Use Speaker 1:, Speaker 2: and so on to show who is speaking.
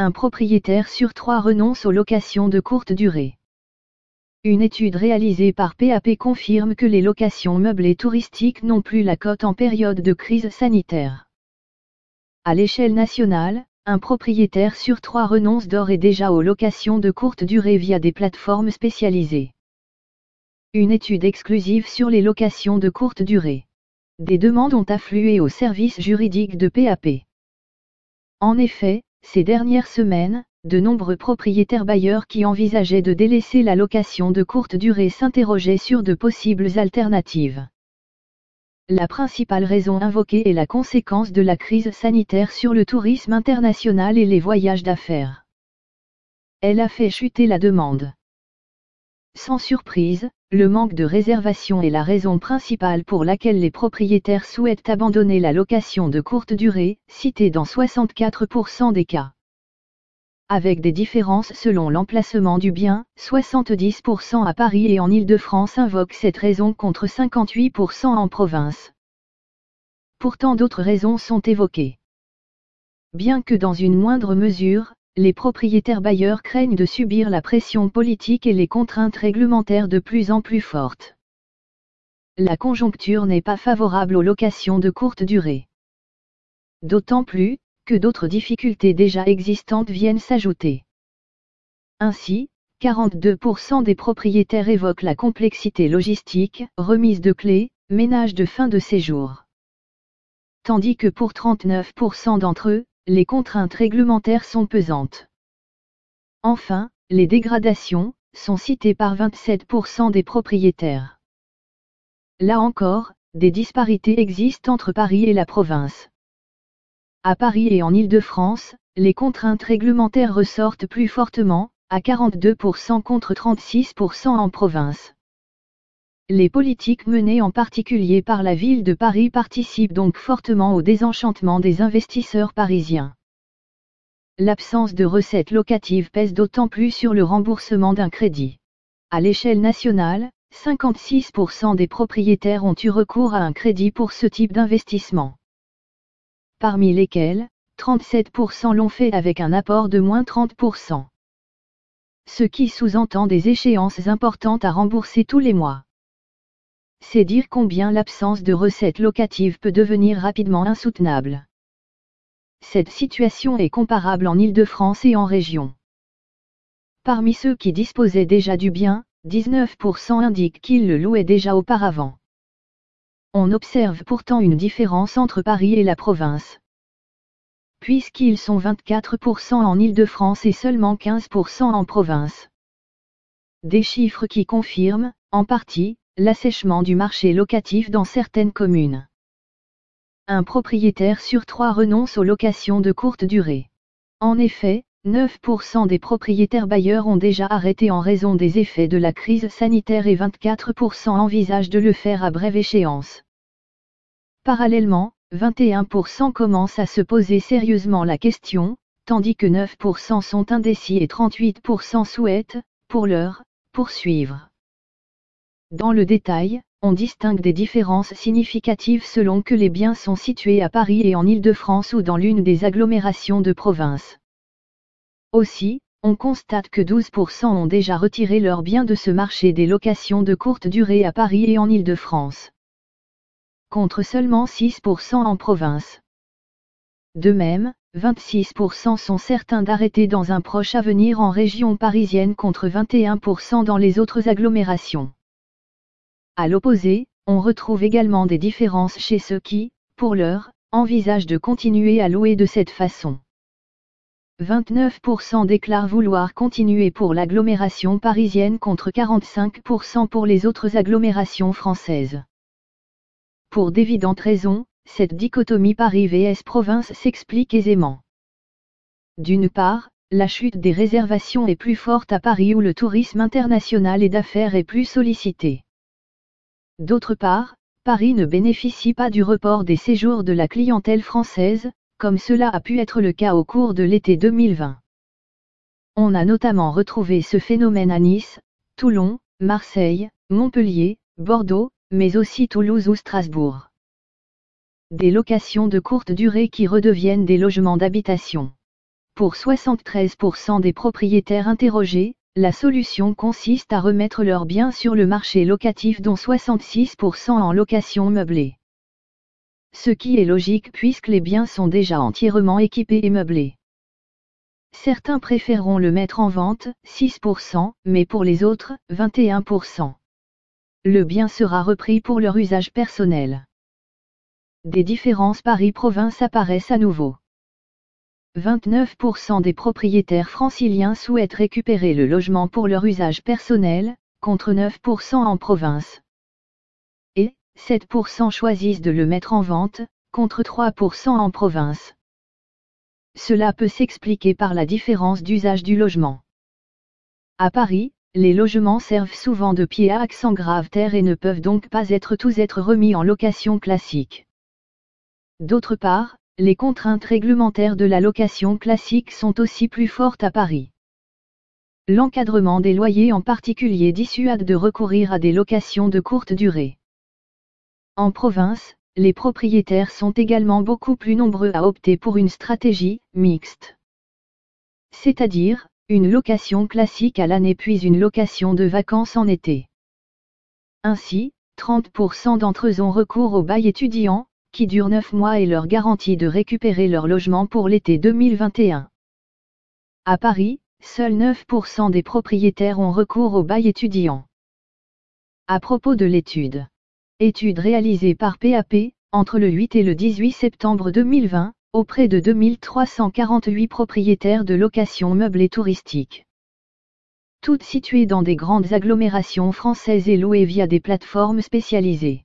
Speaker 1: un propriétaire sur trois renonce aux locations de courte durée. Une étude réalisée par PAP confirme que les locations meublées touristiques n'ont plus la cote en période de crise sanitaire. À l'échelle nationale, un propriétaire sur trois renonce d'ores et déjà aux locations de courte durée via des plateformes spécialisées. Une étude exclusive sur les locations de courte durée. Des demandes ont afflué au service juridique de PAP. En effet, ces dernières semaines, de nombreux propriétaires bailleurs qui envisageaient de délaisser la location de courte durée s'interrogeaient sur de possibles alternatives. La principale raison invoquée est la conséquence de la crise sanitaire sur le tourisme international et les voyages d'affaires. Elle a fait chuter la demande. Sans surprise, le manque de réservation est la raison principale pour laquelle les propriétaires souhaitent abandonner la location de courte durée, citée dans 64% des cas avec des différences selon l'emplacement du bien, 70% à Paris et en Île-de-France invoquent cette raison contre 58% en province. Pourtant d'autres raisons sont évoquées. Bien que dans une moindre mesure, les propriétaires bailleurs craignent de subir la pression politique et les contraintes réglementaires de plus en plus fortes. La conjoncture n'est pas favorable aux locations de courte durée. D'autant plus, que d'autres difficultés déjà existantes viennent s'ajouter. Ainsi, 42% des propriétaires évoquent la complexité logistique, remise de clés, ménage de fin de séjour. Tandis que pour 39% d'entre eux, les contraintes réglementaires sont pesantes. Enfin, les dégradations, sont citées par 27% des propriétaires. Là encore, des disparités existent entre Paris et la province. À Paris et en Île-de-France, les contraintes réglementaires ressortent plus fortement, à 42% contre 36% en province. Les politiques menées en particulier par la ville de Paris participent donc fortement au désenchantement des investisseurs parisiens. L'absence de recettes locatives pèse d'autant plus sur le remboursement d'un crédit. À l'échelle nationale, 56% des propriétaires ont eu recours à un crédit pour ce type d'investissement parmi lesquels, 37% l'ont fait avec un apport de moins 30%. Ce qui sous-entend des échéances importantes à rembourser tous les mois. C'est dire combien l'absence de recettes locatives peut devenir rapidement insoutenable. Cette situation est comparable en Île-de-France et en région. Parmi ceux qui disposaient déjà du bien, 19% indiquent qu'ils le louaient déjà auparavant. On observe pourtant une différence entre Paris et la province. Puisqu'ils sont 24% en Île-de-France et seulement 15% en province. Des chiffres qui confirment, en partie, l'assèchement du marché locatif dans certaines communes. Un propriétaire sur trois renonce aux locations de courte durée. En effet, 9% des propriétaires bailleurs ont déjà arrêté en raison des effets de la crise sanitaire et 24% envisagent de le faire à brève échéance. Parallèlement, 21% commencent à se poser sérieusement la question, tandis que 9% sont indécis et 38% souhaitent, pour l'heure, poursuivre. Dans le détail, on distingue des différences significatives selon que les biens sont situés à Paris et en Île-de-France ou dans l'une des agglomérations de province. Aussi, on constate que 12% ont déjà retiré leurs biens de ce marché des locations de courte durée à Paris et en Île-de-France. Contre seulement 6% en province. De même, 26% sont certains d'arrêter dans un proche avenir en région parisienne contre 21% dans les autres agglomérations. À l'opposé, on retrouve également des différences chez ceux qui, pour l'heure, envisagent de continuer à louer de cette façon. 29% déclarent vouloir continuer pour l'agglomération parisienne contre 45% pour les autres agglomérations françaises. Pour d'évidentes raisons, cette dichotomie Paris vs province s'explique aisément. D'une part, la chute des réservations est plus forte à Paris où le tourisme international et d'affaires est plus sollicité. D'autre part, Paris ne bénéficie pas du report des séjours de la clientèle française, comme cela a pu être le cas au cours de l'été 2020. On a notamment retrouvé ce phénomène à Nice, Toulon, Marseille, Montpellier, Bordeaux, mais aussi Toulouse ou Strasbourg. Des locations de courte durée qui redeviennent des logements d'habitation. Pour 73% des propriétaires interrogés, la solution consiste à remettre leurs biens sur le marché locatif dont 66% en location meublée. Ce qui est logique puisque les biens sont déjà entièrement équipés et meublés. Certains préféreront le mettre en vente, 6%, mais pour les autres, 21%. Le bien sera repris pour leur usage personnel. Des différences Paris-Province apparaissent à nouveau. 29% des propriétaires franciliens souhaitent récupérer le logement pour leur usage personnel, contre 9% en province. Et 7% choisissent de le mettre en vente, contre 3% en province. Cela peut s'expliquer par la différence d'usage du logement. À Paris, les logements servent souvent de pied à accent grave terre et ne peuvent donc pas être tous être remis en location classique. D'autre part, les contraintes réglementaires de la location classique sont aussi plus fortes à Paris. L'encadrement des loyers en particulier dissuade de recourir à des locations de courte durée. En province, les propriétaires sont également beaucoup plus nombreux à opter pour une stratégie mixte. C'est-à-dire, une location classique à l'année puis une location de vacances en été. Ainsi, 30% d'entre eux ont recours au bail étudiant, qui dure 9 mois et leur garantie de récupérer leur logement pour l'été 2021. À Paris, seuls 9% des propriétaires ont recours au bail étudiant. À propos de l'étude. Étude réalisée par PAP, entre le 8 et le 18 septembre 2020, auprès de 2348 propriétaires de location meublée touristique. Toutes situées dans des grandes agglomérations françaises et louées via des plateformes spécialisées.